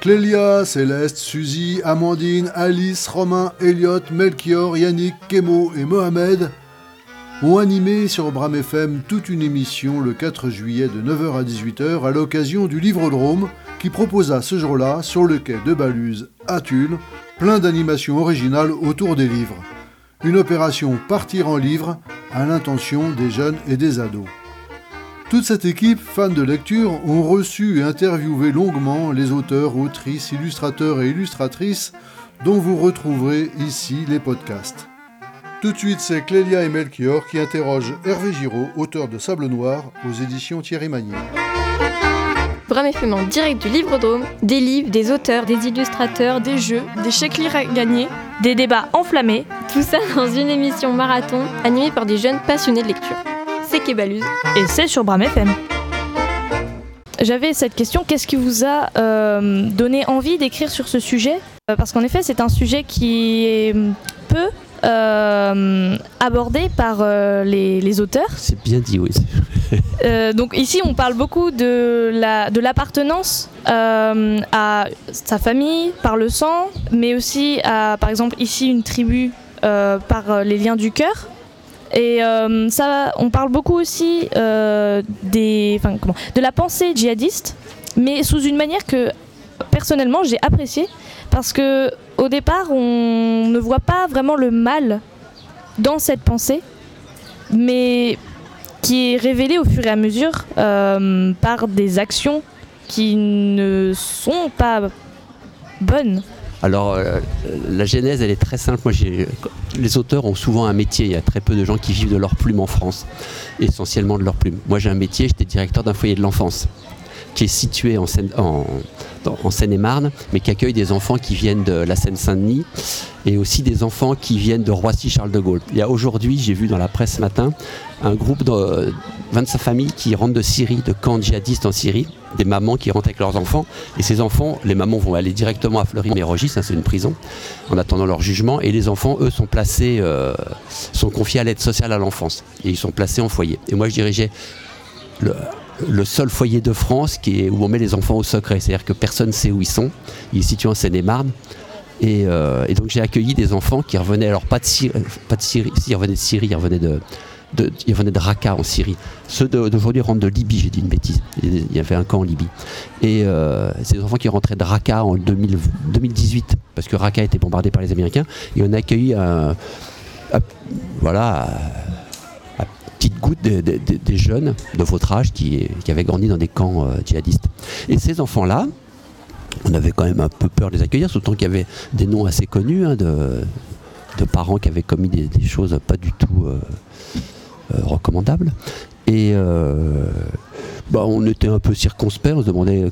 Clélia, Céleste, Suzy, Amandine, Alice, Romain, Elliot, Melchior, Yannick, Kemo et Mohamed ont animé sur Bram FM toute une émission le 4 juillet de 9h à 18h à l'occasion du Livre-Drôme qui proposa ce jour-là, sur le quai de Baluse à Tulle, plein d'animations originales autour des livres. Une opération Partir en livre à l'intention des jeunes et des ados. Toute cette équipe, fans de lecture, ont reçu et interviewé longuement les auteurs, autrices, illustrateurs et illustratrices dont vous retrouverez ici les podcasts. Tout de suite, c'est Clélia et Melchior qui interrogent Hervé Giraud, auteur de Sable Noir, aux éditions Thierry Magnier. Bram FM direct du Livre Drôme, des livres, des auteurs, des illustrateurs, des jeux, des chèques à gagner, des débats enflammés. Tout ça dans une émission marathon animée par des jeunes passionnés de lecture. C'est Kébaluse. Et c'est sur Bram FM. J'avais cette question, qu'est-ce qui vous a euh, donné envie d'écrire sur ce sujet? Euh, Parce qu'en effet, c'est un sujet qui est peu euh, abordé par euh, les, auteurs. C'est bien dit, oui. Euh, donc ici, on parle beaucoup de la de l'appartenance à sa famille par le sang, mais aussi à, par exemple, ici une tribu par les liens du cœur. Et ça, on parle beaucoup aussi des, comment, de la pensée djihadiste, mais sous une manière que personnellement j'ai appréciée parce que au départ, on ne voit pas vraiment le mal dans cette pensée, mais qui est révélé au fur et à mesure euh, par des actions qui ne sont pas bonnes. Alors, euh, la genèse, elle est très simple. Les auteurs ont souvent un métier. Il y a très peu de gens qui vivent de leur plume en France, essentiellement de leur plume. Moi, j'ai un métier, j'étais directeur d'un foyer de l'enfance qui est situé en, Seine, en, Seine-et-Marne, mais qui accueille des enfants qui viennent de la Seine-Saint-Denis et aussi des enfants qui viennent de Roissy-Charles de Gaulle. Il y a aujourd'hui, j'ai vu dans la presse ce matin, un groupe de 25 familles qui rentrent de Syrie, de camps djihadistes en Syrie, des mamans qui rentrent avec leurs enfants. Et ces enfants, les mamans vont aller directement à Fleury-Mérogis, ça c'est une prison, en attendant leur jugement. Et les enfants, eux, sont placés, euh, sont confiés à l'aide sociale à l'enfance. Et ils sont placés en foyer. Et moi, je dirigeais le, seul foyer de France qui est, où on met les enfants au secret. C'est-à-dire que personne ne sait où ils sont. Il est situé en Seine-et-Marne. Et, euh, donc j'ai accueilli des enfants qui revenaient, alors pas de Syrie, pas de Syrie ils revenaient de Syrie, ils revenaient de, ils revenaient de Raqqa en Syrie. Ceux d'aujourd'hui rentrent de Libye, j'ai dit une bêtise. Il y avait un camp en Libye. Et euh, ces enfants qui rentraient de Raqqa en 2018, parce que Raqqa été bombardé par les Américains, et on a accueilli voilà, petite goutte des jeunes de votre âge qui, avaient grandi dans des camps euh, djihadistes. Et ces enfants-là, on avait quand même un peu peur de les accueillir, surtout qu'il y avait des noms assez connus hein, de, parents qui avaient commis des, choses pas du tout euh, euh, recommandables. Et bah, on était un peu circonspect, on se demandait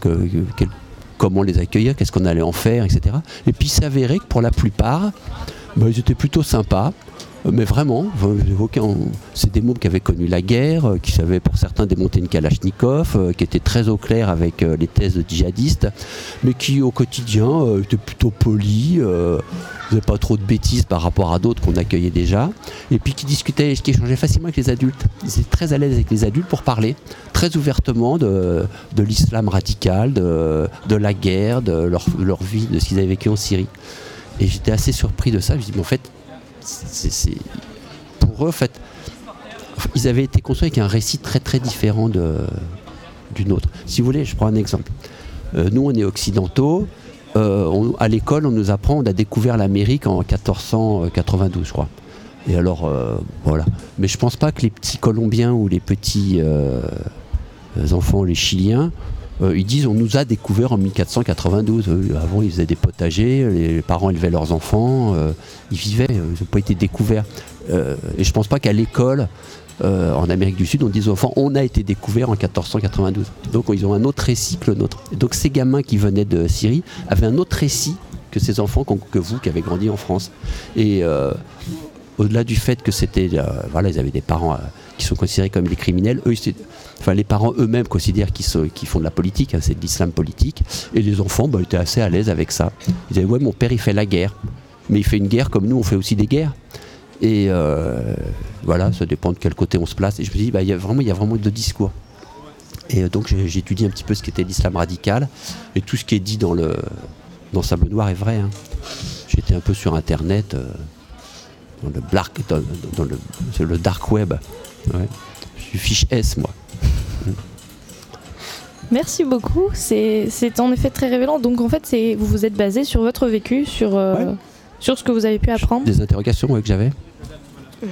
comment les accueillir, qu'est-ce qu'on allait en faire, etc. Et puis il s'avérait que pour la plupart, bah, ils étaient plutôt sympas. Euh, mais vraiment, c'est des mômes qui avaient connu la guerre, euh, qui savaient pour certains démonter une Kalachnikov, euh, qui étaient très au clair avec les thèses djihadistes, mais qui au quotidien étaient plutôt polis, faisaient pas trop de bêtises par rapport à d'autres qu'on accueillait déjà, et puis qui discutaient, qui échangeaient facilement avec les adultes. Ils étaient très à l'aise avec les adultes pour parler très ouvertement de, l'islam radical, de, la guerre, de leur, vie, de ce qu'ils avaient vécu en Syrie. Et j'étais assez surpris de ça. Je me mais en fait, pour eux, en fait, ils avaient été construits avec un récit très très différent d'une autre. Si vous voulez, je prends un exemple. Euh, nous, on est occidentaux. Euh, à l'école, on nous apprend, on a découvert l'Amérique en 1492, je crois. Et alors, euh, voilà. Mais je pense pas que les petits Colombiens ou les petits enfants, les Chiliens, euh, ils disent on nous a découvert en 1492. avant, ils faisaient des potagers, les parents élevaient leurs enfants, euh, ils vivaient, euh, ils n'ont pas été découverts. et je pense pas qu'à l'école, en Amérique du Sud, on dise aux enfants on a été découvert en 1492. Donc ils ont un autre récit que le nôtre. donc ces gamins qui venaient de Syrie avaient un autre récit que ces enfants que vous qui avez grandi en France. Et au-delà du fait que c'était, voilà, ils avaient des parents qui sont considérés comme des criminels, eux, enfin les parents eux-mêmes considèrent qu'ils font de la politique, hein, c'est de l'islam politique, et les enfants bah, étaient assez à l'aise avec ça. Ils disaient ouais mon père il fait la guerre, mais il fait une guerre comme nous on fait aussi des guerres. Et euh, voilà, ça dépend de quel côté on se place. Et je me dis, bah, il y a vraiment, il y a vraiment deux discours. Et donc j'étudie un petit peu ce qu'était l'islam radical et tout ce qui est dit dans le Sable Noir est vrai. Hein. J'étais un peu sur internet, dans, le black, dans, le, dark web. Je suis fiche S moi. Merci beaucoup. C'est en effet très révélant. Donc en fait, vous vous êtes basé sur votre vécu, sur, euh, sur ce que vous avez pu apprendre. Des interrogations que j'avais. Mhm.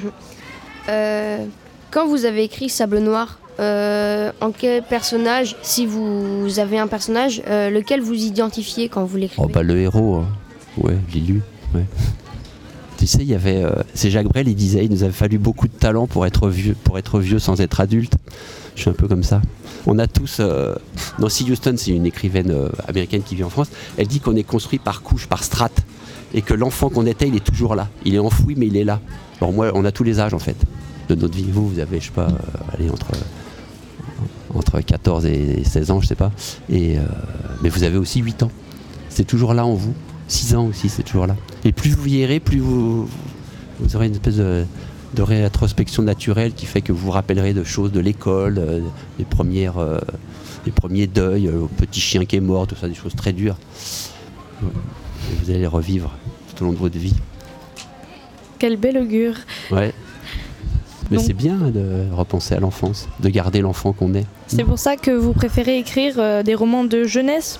Euh, quand vous avez écrit Sable Noir, euh, en quel personnage, si vous avez un personnage, lequel vous identifiez quand vous l'écrivez? Oh bah le héros, hein. ouais, Lilu. Ouais. Tu sais, il y avait, c'est Jacques Brel, il disait, il nous avait fallu beaucoup de talent pour être vieux, pour être vieux sans être adulte. Je suis un peu comme ça. On a tous. Euh, Nancy Houston, c'est une écrivaine euh, américaine qui vit en France. Elle dit qu'on est construit par couche, par strate, et que l'enfant qu'on était, il est toujours là. Il est enfoui, mais il est là. Alors moi, on a tous les âges en fait de notre vie. Vous, vous avez, je sais pas, euh, allez entre entre 14 et 16 ans, je sais pas. Et mais vous avez aussi 8 ans. C'est toujours là en vous. 6 ans aussi, c'est toujours là. Et plus vous vieillirez, plus vous, vous aurez une espèce de de réintrospection naturelle qui fait que vous vous rappellerez de choses de l'école, euh, des premières, euh, des premiers deuils, euh, au petit chien qui est mort, tout ça, des choses très dures. Et vous allez les revivre tout au long de votre vie. Quel bel augure. Ouais. Mais c'est bien de repenser à l'enfance, de garder l'enfant qu'on est. C'est pour ça que vous préférez écrire des romans de jeunesse?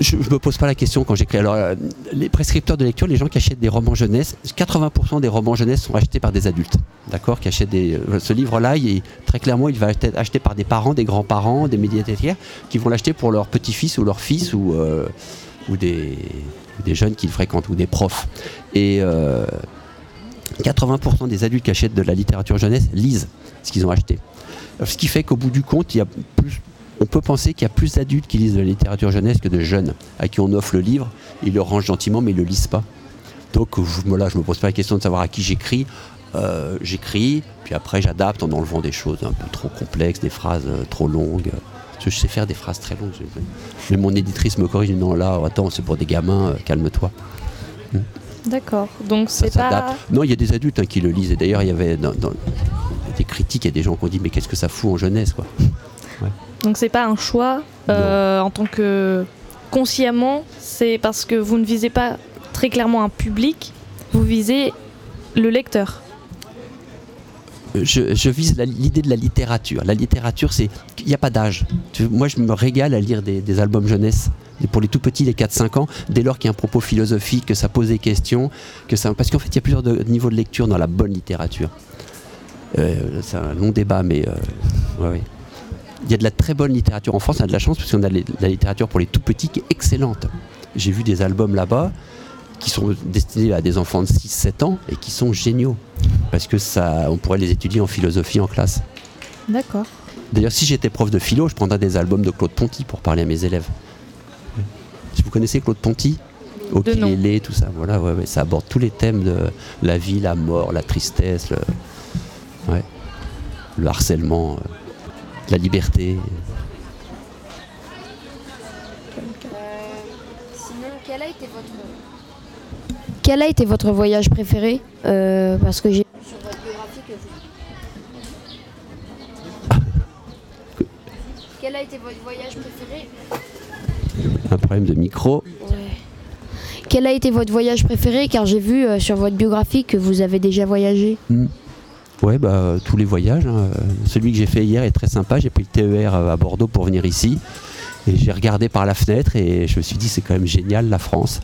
Je, ne me pose pas la question quand j'écris. Alors, euh, les prescripteurs de lecture, les gens qui achètent des romans jeunesse, 80% des romans jeunesse sont achetés par des adultes. D'accord Qui achètent. Euh, ce livre-là, très clairement, il va être acheté par des parents, des grands-parents, des médiathécaires, qui vont l'acheter pour leur petit-fils ou leur fils ou, euh, ou, des, des, jeunes qu'ils fréquentent ou des profs. Et 80% des adultes qui achètent de la littérature jeunesse lisent ce qu'ils ont acheté. Ce qui fait qu'au bout du compte, il y a plus on peut penser qu'il y a plus d'adultes qui lisent de la littérature jeunesse que de jeunes, à qui on offre le livre, ils le rangent gentiment, mais ils ne le lisent pas. Donc je, là, je me pose pas la question de savoir à qui j'écris. Euh, j'écris, puis après j'adapte en enlevant des choses un peu trop complexes, des phrases euh, trop longues. je sais faire des phrases très longues. Mais mon éditrice me corrige, non là, attends, c'est pour des gamins, euh, calme-toi. Hmm. D'accord, donc c'est pas... Non, il y a des adultes hein, qui le lisent. Et d'ailleurs, il y avait dans, des critiques, il y a des gens qui ont dit, mais qu'est-ce que ça fout en jeunesse quoi? Donc c'est pas un choix euh, en tant que consciemment, c'est parce que vous ne visez pas très clairement un public, vous visez le lecteur. Je, vise l'idée de la littérature. La littérature, c'est il n'y a pas d'âge. Moi, je me régale à lire des, albums jeunesse pour les tout petits, les 4-5 ans, dès lors qu'il y a un propos philosophique, que ça pose des questions, que ça... parce qu'en fait, il y a plusieurs niveaux de lecture dans la bonne littérature. Euh, c'est un long débat, mais euh, ouais, il y a de la très bonne littérature en France, on a de la chance parce qu'on a de la littérature pour les tout petits qui est excellente. J'ai vu des albums là-bas qui sont destinés à des enfants de 6-7 ans et qui sont géniaux. Parce que ça, on pourrait les étudier en philosophie en classe. D'accord. D'ailleurs, si j'étais prof de philo, je prendrais des albums de Claude Ponty pour parler à mes élèves. Si vous connaissez Claude Ponty, Okilélé, tout ça, voilà, ouais, ça aborde tous les thèmes de la vie, la mort, la tristesse, le, le harcèlement. Euh la liberté. sinon, quel a été votre quel a été votre voyage préféré euh, Parce que j'ai vu sur votre biographie que vous. Quel a été votre voyage préféré Un problème de micro. Quel a été votre voyage préféré Car j'ai vu euh, sur votre biographie que vous avez déjà voyagé. Hmm. Ouais, bah, tous les voyages. Hein. Celui que j'ai fait hier est très sympa. J'ai pris le TER à Bordeaux pour venir ici. Et j'ai regardé par la fenêtre et je me suis dit, c'est quand même génial la France.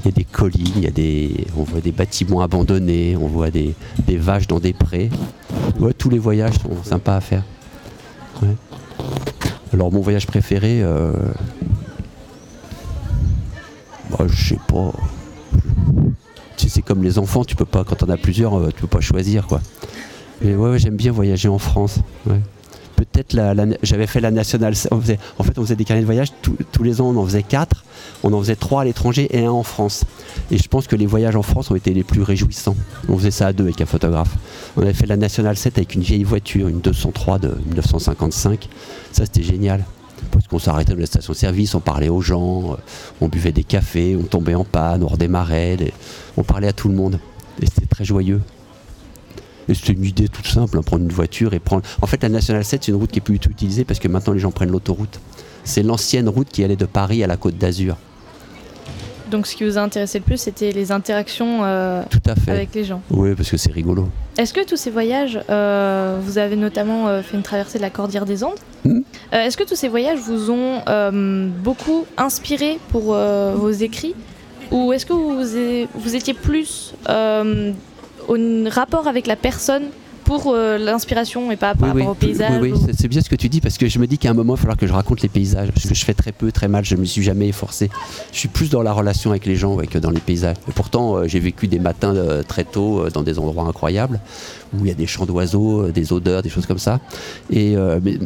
Il y a des collines, il y a des, on voit des bâtiments abandonnés, on voit des, vaches dans des prés. Ouais, tous les voyages sont sympas à faire. Alors mon voyage préféré, euh... bah, je sais pas. Comme les enfants, tu peux pas, quand on a plusieurs, euh, tu peux pas choisir quoi. Mais ouais, j'aime bien voyager en France. Peut-être la, j'avais fait la nationale. en fait, on faisait des carnets de voyage tous les ans. On en faisait quatre. On en faisait trois à l'étranger et un en France. Et je pense que les voyages en France ont été les plus réjouissants. On faisait ça à deux avec un photographe. On avait fait la nationale 7 avec une vieille voiture, une 203 de 1955. Ça, c'était génial. Parce qu'on s'arrêtait dans la station-service, on parlait aux gens, euh, on buvait des cafés, on tombait en panne, on redémarrait, on parlait à tout le monde. Et c'était très joyeux. Et c'était une idée toute simple, hein, prendre une voiture et prendre. En fait, la Nationale 7, c'est une route qui est plus utilisée parce que maintenant les gens prennent l'autoroute. C'est l'ancienne route qui allait de Paris à la Côte d'Azur. Donc ce qui vous a intéressé le plus, c'était les interactions euh, Tout à fait. avec les gens. Oui, parce que c'est rigolo. Est-ce que tous ces voyages, euh, vous avez notamment euh, fait une traversée de la Cordillère des Andes. Euh, Est-ce que tous ces voyages vous ont beaucoup inspiré pour vos écrits Ou est-ce que vous, étiez plus au rapport avec la personne pour euh, l'inspiration et pas par oui, rapport au oui, paysage oui, oui, ou- c'est- bien ce que tu dis parce que je me dis qu'à un moment il va falloir que je raconte les paysages parce que je fais très peu, très mal, je me suis jamais efforcé. Je suis plus dans la relation avec les gens ouais, que dans les paysages. Et pourtant, euh, j'ai vécu des matins euh, très tôt dans des endroits incroyables où il y a des chants d'oiseaux, des odeurs, des choses comme ça. Et mais,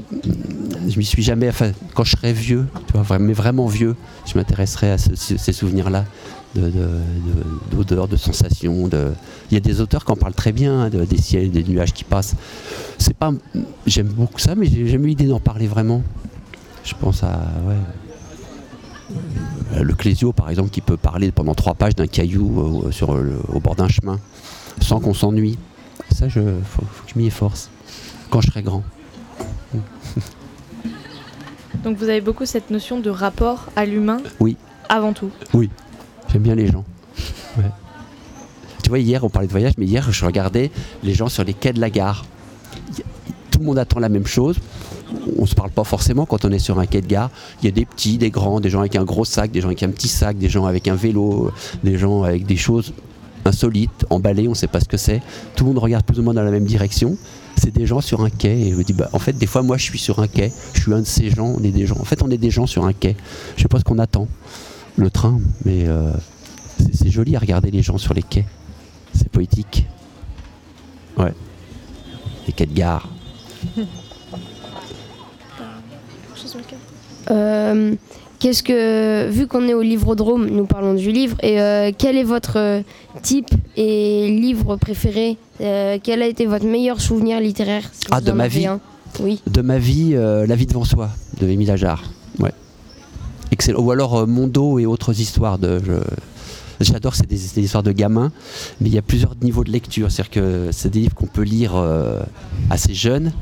je m'y suis jamais. Enfin, quand je serai vieux, tu vois, vraiment, mais vraiment vieux, je m'intéresserai à ce- ce- ces souvenirs-là. De, de- de- d'odeurs, de, sensations. De... Il y a des auteurs qui en parlent très bien, hein, de- des ciels, des nuages qui passent. C'est pas, j'aime beaucoup ça, mais j'ai jamais eu l'idée d'en parler vraiment. Je pense à ouais, Euh, le Clésio par exemple qui peut parler pendant trois pages d'un caillou euh, sur le- au bord d'un chemin sans qu'on s'ennuie. Ça, je, faut, faut que je m'y efforce quand je serai grand. Donc vous avez beaucoup cette notion de rapport à l'humain Oui. avant tout. J'aime bien les gens. Ouais. Tu vois, hier, on parlait de voyage, mais hier, je regardais les gens sur les quais de la gare. Tout le monde attend la même chose. On se parle pas forcément quand on est sur un quai de gare. Il y a des petits, des grands, des gens avec un gros sac, des gens avec un petit sac, des gens avec un vélo, des gens avec des choses insolites, emballées, on ne sait pas ce que c'est. Tout le monde regarde plus ou moins dans la même direction. C'est des gens sur un quai. Et je me dis, bah, en fait, des fois, moi, je suis sur un quai. Je suis un de ces gens. On est des gens. En fait, on est des gens sur un quai. Je sais pas ce qu'on attend. Le train, mais euh, c'est joli à regarder les gens sur les quais. C'est poétique. Ouais. Les quais de gare. Euh, Qu'est-ce que, vu qu'on est au Livrodrome, nous parlons du livre, et euh, quel est votre type et livre préféré? Euh, Quel a été votre meilleur souvenir littéraire si Ah, de ma vie un? Oui. De ma vie, euh, La vie devant soi, de Émile Ajar. Ou alors euh, Mondo et autres histoires de. J'adore, c'est des, histoires de gamins, mais il y a plusieurs niveaux de lecture. C'est-à-dire que c'est des livres qu'on peut lire euh, assez jeunes,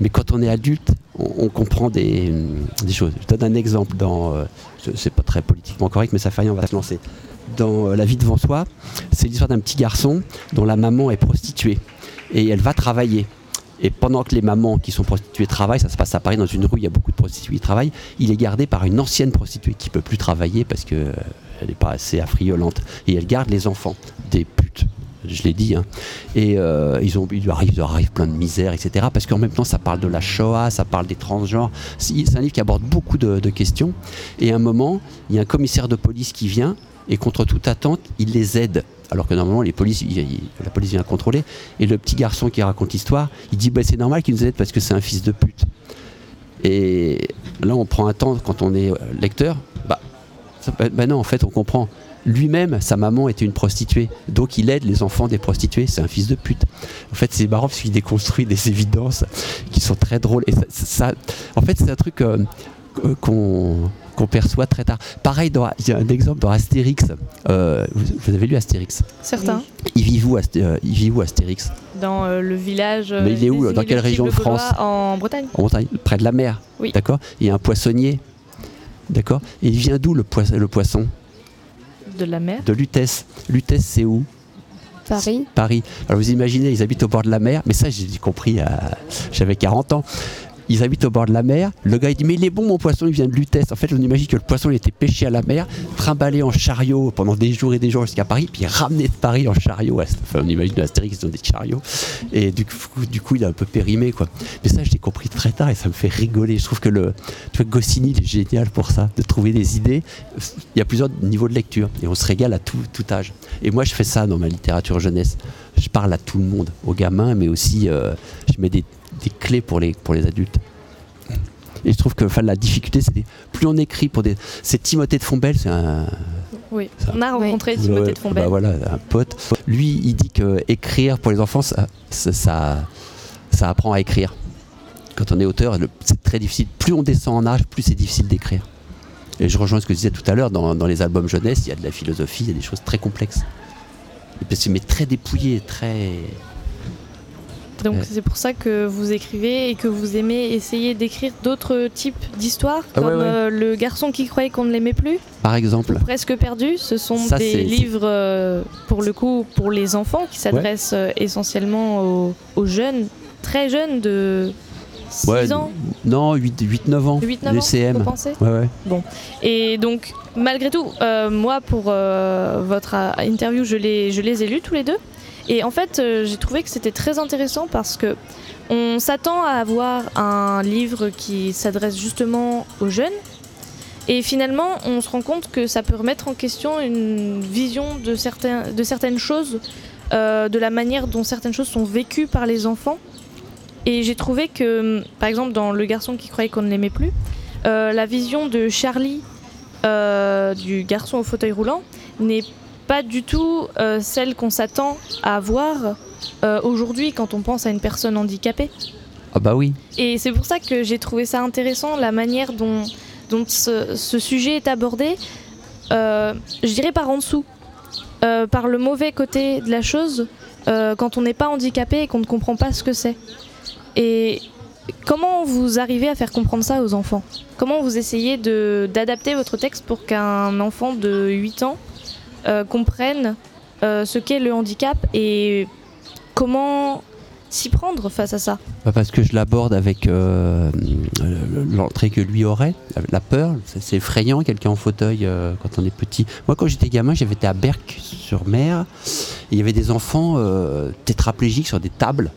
mais quand on est adulte, on, comprend des, choses. Je donne un exemple dans. euh, c'est pas très politiquement correct, mais ça fait rien, on va se lancer. Dans euh, La vie devant soi, c'est l'histoire d'un petit garçon dont la maman est prostituée et elle va travailler. Et pendant que les mamans qui sont prostituées travaillent, ça se passe à Paris dans une rue, il y a beaucoup de prostituées qui travaillent, il est gardé par une ancienne prostituée qui peut plus travailler parce que euh, n'est pas assez affriolante. Et elle garde les enfants, des putes. Je l'ai dit. hein. Et euh, ils, ont, il leur plein de misère, etc. Parce qu'en même temps, ça parle de la Shoah, ça parle des transgenres. C'est un livre qui aborde beaucoup de, questions. Et à un moment, il y a un commissaire de police qui vient et contre toute attente, il les aide. Alors que normalement, les polices, la police vient contrôler. Et le petit garçon qui raconte l'histoire, il dit bah, c'est normal qu'il nous aide parce que c'est un fils de pute. Et là, on prend un temps quand on est euh, lecteur. Bah, bah non, en fait, on comprend. Lui-même, sa maman était une prostituée, donc il aide les enfants des prostituées. C'est un fils de pute. En fait, c'est marrant parce qu'il déconstruit des évidences qui sont très drôles. Et ça, ça- en fait, c'est un truc euh, qu'on qu'on perçoit très tard. Pareil, dans- il y a un exemple dans Astérix. Euh, vous, vous avez lu Astérix? Certains. Il vit où, Asté- euh, il vit où Astérix? Dans euh, le village. euh, Mais il est où, dans quelle région de France En Bretagne. En montagne, près de la mer. Oui. D'accord? Il y a un poissonnier. D'accord? Et il vient d'où le poisson? De la mer. De Lutèce. Lutèce, c'est où Paris Paris. Alors vous imaginez, ils habitent au bord de la mer, mais ça j'ai compris, à... j'avais 40 ans. Ils habitent au bord de la mer. Le gars il dit mais il est bon mon poisson, il vient de Lutèce. En fait, on imagine que le poisson il était pêché à la mer, trimballé en chariot pendant des jours et des jours jusqu'à Paris, puis ramené de Paris en chariot. Enfin, on imagine Astérix, ont des chariots. Et du coup, du coup, il est un peu périmé quoi. Mais ça, je l'ai compris très tard et ça me fait rigoler. Je trouve que le, tu vois, Goscinny il est génial pour ça, de trouver des idées. Il y a plusieurs niveaux de lecture et on se régale à tout, tout âge. Et moi, je fais ça dans ma littérature jeunesse. Je parle à tout le monde, aux gamins, mais aussi euh, je mets des, clés pour les, pour les adultes. Et je trouve que enfin, la difficulté, c'est plus on écrit pour des. C'est Timothée de Fombelle, c'est un. Oui. Ça. On a Oui. rencontré Timothée de Fombelle. bah voilà, un pote. Lui, il dit que écrire pour les enfants, ça, ça, apprend à écrire. Quand on est auteur, c'est très difficile. Plus on descend en âge, plus c'est difficile d'écrire. Et je rejoins ce que je disais tout à l'heure, dans, dans les albums jeunesse, il y a de la philosophie, il y a des choses très complexes. Et puis, c'est- mais très dépouillé, très. Donc Ouais. c'est pour ça que vous écrivez et que vous aimez essayer d'écrire d'autres types d'histoires, Ah comme ouais, ouais. euh, Le garçon qui croyait qu'on ne l'aimait plus, Par exemple. Presque perdu. Ce sont Ça, des livres, euh, pour le coup, pour les enfants, qui s'adressent euh, essentiellement aux, aux jeunes, très jeunes de 6 Ouais, ans, Non, 8-9 ans. 8-9 le ans, CM. Ouais, ouais. Et donc, malgré tout, euh, moi, pour euh, votre interview, je les, je les ai lus tous les deux. Et en fait, euh, j'ai trouvé que c'était très intéressant parce que on s'attend à avoir un livre qui s'adresse justement aux jeunes. Et finalement, on se rend compte que ça peut remettre en question une vision de, certains, de certaines choses, euh, de la manière dont certaines choses sont vécues par les enfants. Et j'ai trouvé que, par exemple, dans Le garçon qui croyait qu'on ne l'aimait plus, euh, la vision de Charlie, du garçon au fauteuil roulant, n'est pas du tout euh, celle qu'on s'attend à voir euh, aujourd'hui quand on pense à une personne handicapée. Ah bah oui. Et c'est pour ça que j'ai trouvé ça intéressant, la manière dont, dont ce, ce sujet est abordé, euh, je dirais par en dessous, euh, par le mauvais côté de la chose, quand on n'est pas handicapé et qu'on ne comprend pas ce que c'est. Et comment vous arrivez à faire comprendre ça aux enfants? Comment vous essayez d'adapter votre texte pour qu'un enfant de 8 ans euh, comprenne euh, ce qu'est le handicap et comment s'y prendre face à ça parce que je l'aborde avec euh, l'entrée que lui aurait, la- peur. C'est effrayant, quelqu'un en fauteuil quand on est petit. Moi, quand j'étais gamin, j'avais été à Berck-sur-Mer. Il y avait des enfants tétraplégiques sur des tables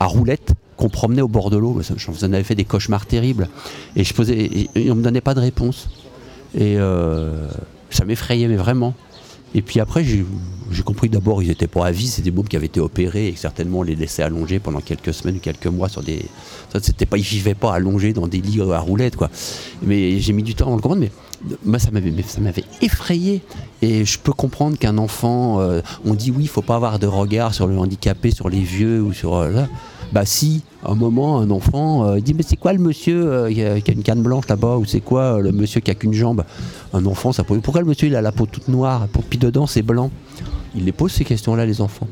à roulettes qu'on promenait au bord de l'eau. J'en avais fait des cauchemars terribles. Et, je posais, et, on me donnait pas de réponse. Et ça m'effrayait, mais vraiment. Et puis après, j'ai compris que d'abord, ils n'étaient pas à vie, c'est des mômes qui avaient été opérés et certainement on les laissait allonger pendant quelques semaines ou quelques mois sur des. Ça, c'était pas, ils vivaient pas allongés dans des lits à roulettes, quoi. Mais j'ai mis du temps à le comprendre, mais moi, ça m'avait, effrayé. Et je peux comprendre qu'un enfant, euh, on dit oui, il faut pas avoir de regard sur le handicapé, sur les vieux ou sur. euh. Bah si, à un moment, un enfant euh, il dit mais c'est quoi le monsieur euh, qui a qui a une canne blanche là-bas ou c'est quoi euh, le monsieur qui a qu'une jambe? Un enfant, ça peut. Pourquoi le monsieur il a la peau toute noire Pour puis dedans c'est blanc? Il les pose ces questions-là les enfants.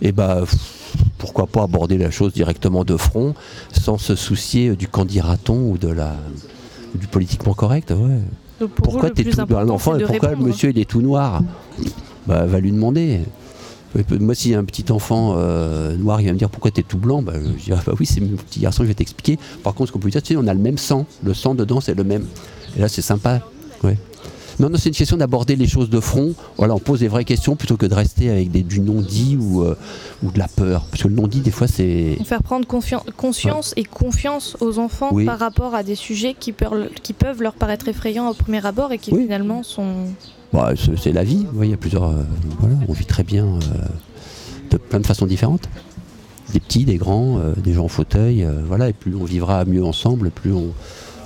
Et bah pff, pourquoi pas aborder la chose directement de front sans se soucier du dira-t-on ou de la du politiquement correct. Ouais. Donc pour vous, Pourquoi le t'es tout un enfant et pourquoi le monsieur il est tout noir? Bah va lui demander. Moi, s'il y a un petit enfant euh, noir, il va me dire pourquoi t'es tout blanc, bah, je dirais bah oui, c'est mon petit garçon, je vais t'expliquer. Par contre, ce qu'on peut dire, tu sais, on a le même sang, le sang dedans, c'est le même. Et là, c'est sympa. Ouais. Non, non, c'est une question d'aborder les choses de front. Voilà, on pose des vraies questions plutôt que de rester avec des, du non-dit ou, euh, ou de la peur. Parce que le non-dit, des fois, c'est. Faire prendre conscience et confiance aux enfants Oui. par rapport à des sujets qui, peuvent- qui peuvent leur paraître effrayants au premier abord et qui Oui. finalement sont. Bah, c'est la vie. Plusieurs. euh, voilà, on vit très bien euh, de plein de façons différentes. Des petits, des grands, euh, des gens en fauteuil. voilà, et plus on vivra mieux ensemble, plus on,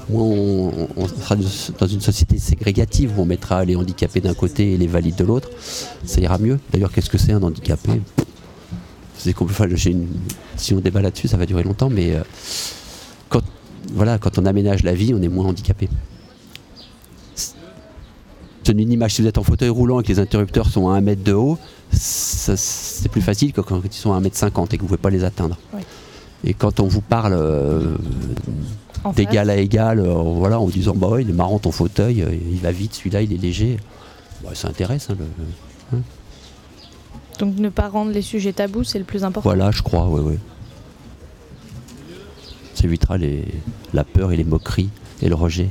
sera dans une société ségrégative où on mettra les handicapés d'un côté et les valides de l'autre. Ça ira mieux. D'ailleurs, qu'est-ce que c'est un handicapé? Si on débat là-dessus, ça va durer longtemps, mais quand, voilà, quand on aménage la vie, on est moins handicapé. Une image, si vous êtes en fauteuil roulant et que les interrupteurs sont à 1 mètre de haut, c'est plus facile que quand ils sont à 1 mètre 50 et que vous ne pouvez pas les atteindre. Oui. Et quand on vous parle euh, d'égal à égal, euh, voilà, en disant bah ouais, il est marrant ton fauteuil, euh, il va vite, celui-là il est léger, Bah, ça intéresse. hein, le- Donc ne pas rendre les sujets tabous, c'est le plus important. Voilà, je crois, ouais, ouais. Ça évitera les, la peur et les moqueries et le rejet.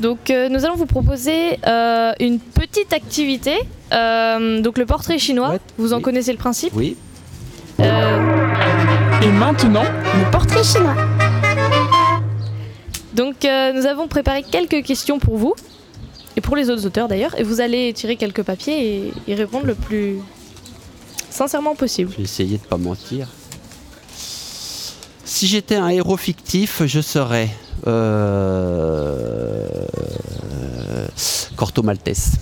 Donc euh, nous allons vous proposer euh, une petite activité. Euh, donc le portrait chinois, Ouais, vous en oui. connaissez le principe Oui. Euh, Et maintenant, le portrait chinois. Donc euh, nous avons préparé quelques questions pour vous et pour les autres auteurs d'ailleurs et vous allez tirer quelques papiers et y répondre le plus sincèrement possible. Je vais essayer de pas mentir. Si j'étais un héros fictif, je serais Corto Maltese.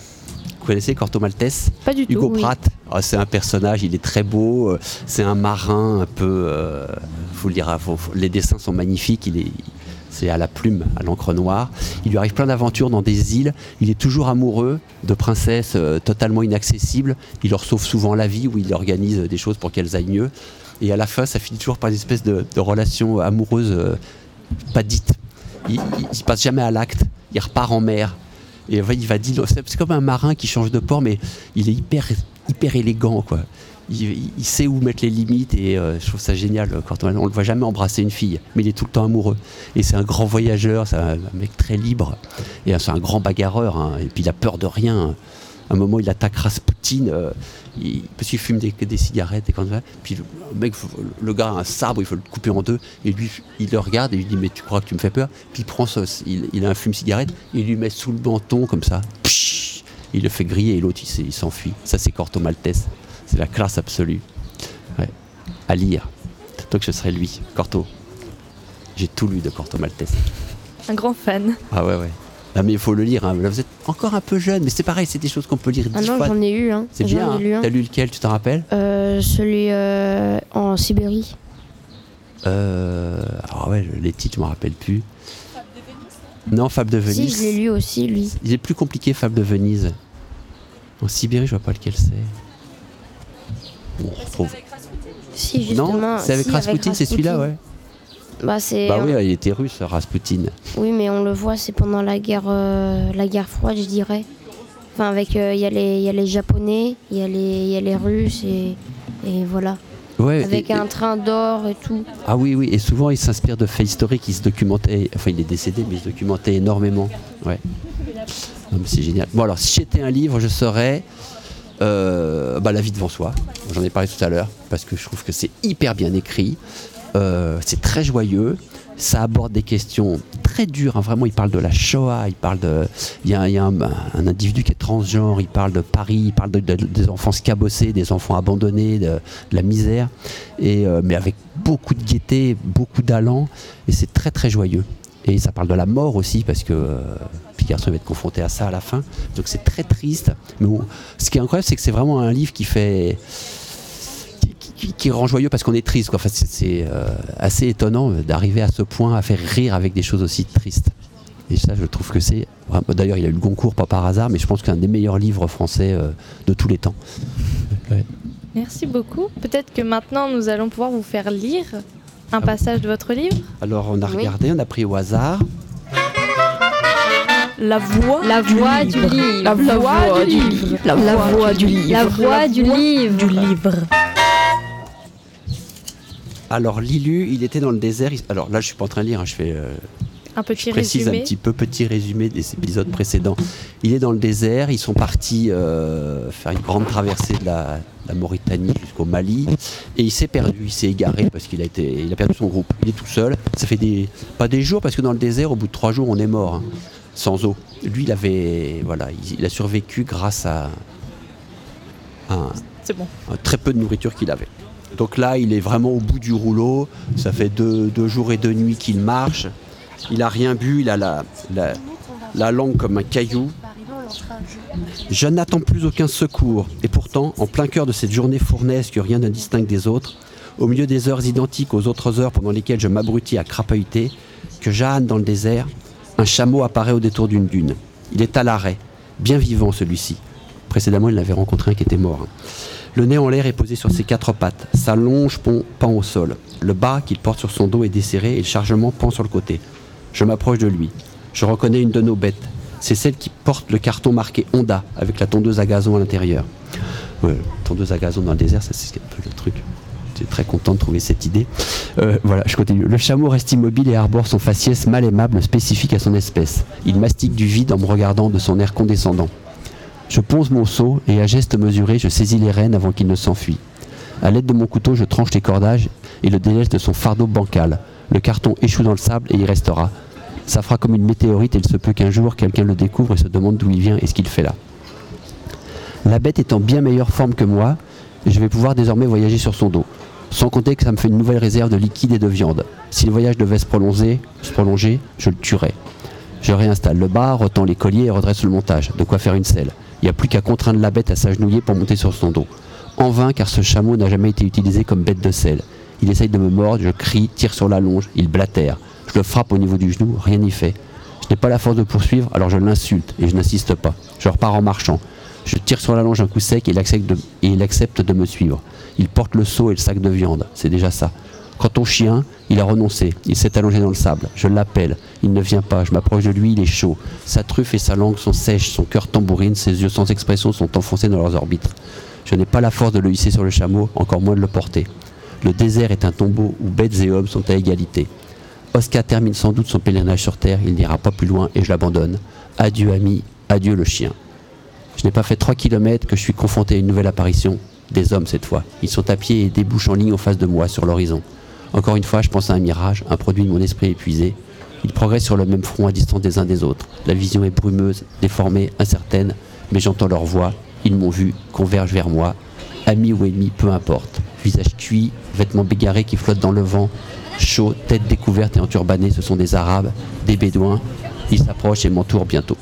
Vous connaissez Corto Maltese? Pas du Hugo tout. oui. Pratt. Ah, c'est un personnage, il est très beau. euh, C'est un marin un peu. euh, faut le dire, faut- faut- les dessins sont magnifiques. Il est, c'est à la plume, à l'encre noire. Il lui arrive plein d'aventures dans des îles. Il est toujours amoureux de princesses euh, totalement inaccessibles. Il leur sauve souvent la vie ou il organise des choses pour qu'elles aillent mieux. Et à la fin, ça finit toujours par une espèce de, de relation amoureuse euh, pas dite. Il, il, passe jamais à l'acte. Il repart en mer. Et il va dire, c'est comme un marin qui change de port, mais il est hyper, hyper élégant, quoi. Il, sait où mettre les limites et euh, je trouve ça génial euh, quand on, on le voit jamais embrasser une fille, mais il est tout le temps amoureux. Et c'est un grand voyageur, c'est un, un mec très libre et euh, c'est un grand bagarreur. hein. et puis il a peur de rien. À un moment, il attaque Rasputin euh, il- parce qu'il fume des, des cigarettes et comme ça. Puis le, mec, le gars a un sabre, il faut le couper en deux. Et lui, il le regarde et lui dit Mais tu crois que tu me fais peur? Puis il prend ce- il, il a un fume-cigarette, il lui met sous le menton comme ça. Il le fait griller et l'autre il s'enfuit. Ça, c'est Corto Maltese. C'est la classe absolue. Ouais. À lire. Donc ce serait lui, Corto. J'ai tout lu de Corto Maltese. Un grand fan. Ah ouais, ouais. Ah, mais il faut le lire. hein. Là, vous êtes encore un peu jeune, mais c'est pareil, c'est des choses qu'on peut lire Ah dix non, fois. j'en ai eu un. C'est bien. hein. T'as lu lequel, tu t'en rappelles? Euh, celui euh, en Sibérie. euh... Ah ouais, les titres, je m'en rappelle plus. Non, Fable de Si, Venise. je l'ai lu aussi, lui. Il est plus compliqué, Fable de Venise. En Sibérie, je vois pas lequel c'est. Bon, on retrouve. Si, justement. Non, c'est avec si, Rasputin, c'est celui-là, ouais. Bah, c'est. Bah oui, il était russe, Rasputin. Oui, mais on le voit, c'est pendant la guerre, euh, la guerre froide, je dirais. Enfin, avec, euh, il y, a les- il y a les Japonais, il y, a les- il y a les Russes, et, et voilà. Ouais, Avec et- un train d'or et tout. Ah oui, oui, et souvent il s'inspire de faits historiques, il se documentait, enfin il est décédé, mais il se documentait énormément. Ouais. C'est génial. Bon alors, si j'étais un livre, je serais euh, bah, La vie devant soi. J'en ai parlé tout à l'heure, parce que je trouve que c'est hyper bien écrit, Euh, c'est très joyeux, ça aborde des questions très dures, hein. vraiment il parle de la Shoah, il parle de... Il y a, un, individu qui est transgenre, il parle de Paris, il parle de- de- des enfants scabossés, des enfants abandonnés, de, la misère, et, euh, mais avec beaucoup de gaieté, beaucoup d'allant, et c'est très très joyeux. Et ça parle de la mort aussi, parce que euh, Picasso va être confronté à ça à la fin. Donc c'est très triste. Mais ce qui est incroyable, c'est que c'est vraiment un livre qui fait. Qui, rend joyeux parce qu'on est triste. quoi. Enfin, c'est c'est, euh, assez étonnant d'arriver à ce point à faire rire avec des choses aussi tristes. Et ça, je trouve que c'est. D'ailleurs, il a eu le Goncourt, pas par hasard, mais je pense que c'est un des meilleurs livres français euh, de tous les temps. Merci beaucoup. Peut-être que maintenant nous allons pouvoir vous faire lire un passage de votre livre. Alors, on a Oui. regardé, on a pris au hasard. La voix. La voix du livre. La voix du livre. La voix du livre. La voix du livre. Du livre. Alors, Lilu, il était dans le désert. il- Alors là, je suis pas en train de lire, hein, je fais. euh, Un petit Je précise résumé. un petit peu, petit résumé des épisodes précédents. Il est dans le désert, ils sont partis euh, faire une grande traversée de la, la Mauritanie jusqu'au Mali, et il s'est perdu, il s'est égaré parce qu'il a, été, il a perdu son groupe. Il est tout seul, ça fait des, pas des jours, parce que dans le désert, au bout de trois jours, on est mort, hein, sans eau. Lui, il avait, voilà, il, il a survécu grâce à un, bon. un très peu de nourriture qu'il avait. Donc là, il est vraiment au bout du rouleau. Ça fait deux, jours et deux nuits qu'il marche. Il a rien bu, il a la, la, la langue comme un caillou. Je n'attends plus aucun secours. Et pourtant, en plein cœur de cette journée fournaise que rien ne distingue des autres, au milieu des heures identiques aux autres heures pendant lesquelles je m'abrutis à crapahuter, que j'âne dans le désert, un chameau apparaît au détour d'une dune. Il est à l'arrêt, bien vivant celui-ci. Précédemment, il avait rencontré un qui était mort. Le nez en l'air est posé sur ses quatre pattes. Sa longe pend, au sol. Le bas qu'il porte sur son dos est desserré et le chargement pend sur le côté. Je m'approche de lui. Je reconnais une de nos bêtes. C'est celle qui porte le carton marqué Honda avec la tondeuse à gazon à l'intérieur. Tondeuse à gazon dans le désert, ça c'est un peu le truc. J'étais très content de trouver cette idée. Euh, voilà, je continue. Le chameau reste immobile et arbore son faciès mal aimable spécifique à son espèce. Il mastique du vide en me regardant de son air condescendant. Je ponce mon seau et à geste mesuré, je saisis les rênes avant qu'il ne s'enfuit. À l'aide de mon couteau, je tranche les cordages et le délaisse de son fardeau bancal. Le carton échoue dans le sable et y restera. Ça fera comme une météorite et il se peut qu'un jour quelqu'un le découvre et se demande d'où il vient et ce qu'il fait là. La bête est en bien meilleure forme que moi, je vais pouvoir désormais voyager sur son dos. Sans compter que ça me fait une nouvelle réserve de liquide et de viande. Si le voyage devait se prolonger, se prolonger je le tuerais. Je réinstalle le bar, retends les colliers et redresse le montage. De quoi faire une selle. Il n'y a plus qu'à contraindre la bête à s'agenouiller pour monter sur son dos. En vain, car ce chameau n'a jamais été utilisé comme bête de selle. Il essaye de me mordre, je crie, tire sur la longe, il blatère. Je le frappe au niveau du genou, rien n'y fait. Je n'ai pas la force de poursuivre, alors je l'insulte et je n'insiste pas. Je repars en marchant. Je tire sur la longe un coup sec et il accepte de, et il accepte de me suivre. Il porte le seau et le sac de viande, c'est déjà ça. Quant au chien, il a renoncé, il s'est allongé dans le sable. Je l'appelle, il ne vient pas, je m'approche de lui, il est chaud. Sa truffe et sa langue sont sèches, son cœur tambourine, ses yeux sans expression sont enfoncés dans leurs orbites. Je n'ai pas la force de le hisser sur le chameau, encore moins de le porter. Le désert est un tombeau où bêtes et hommes sont à égalité. Oscar termine sans doute son pèlerinage sur Terre, il n'ira pas plus loin et je l'abandonne. Adieu ami, adieu le chien. Je n'ai pas fait 3 km que je suis confronté à une nouvelle apparition, des hommes cette fois. Ils sont à pied et débouchent en ligne en face de moi sur l'horizon. Encore une fois, je pense à un mirage, un produit de mon esprit épuisé. Ils progressent sur le même front à distance des uns des autres. La vision est brumeuse, déformée, incertaine, mais j'entends leur voix. Ils m'ont vu, convergent vers moi. Amis ou ennemis, peu importe. Visage cuit, vêtements bégarés qui flottent dans le vent. Chaud, tête découverte et enturbanée, ce sont des Arabes, des Bédouins. Ils s'approchent et m'entourent bientôt.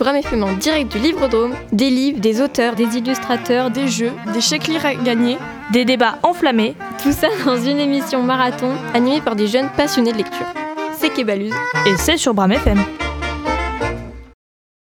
Bram FM en direct du Livre-Drôme, des livres, des auteurs, des illustrateurs, des jeux, des chèques à gagner, des débats enflammés. Tout ça dans une émission marathon animée par des jeunes passionnés de lecture. C'est Kebaluz. Et c'est sur Bram FM.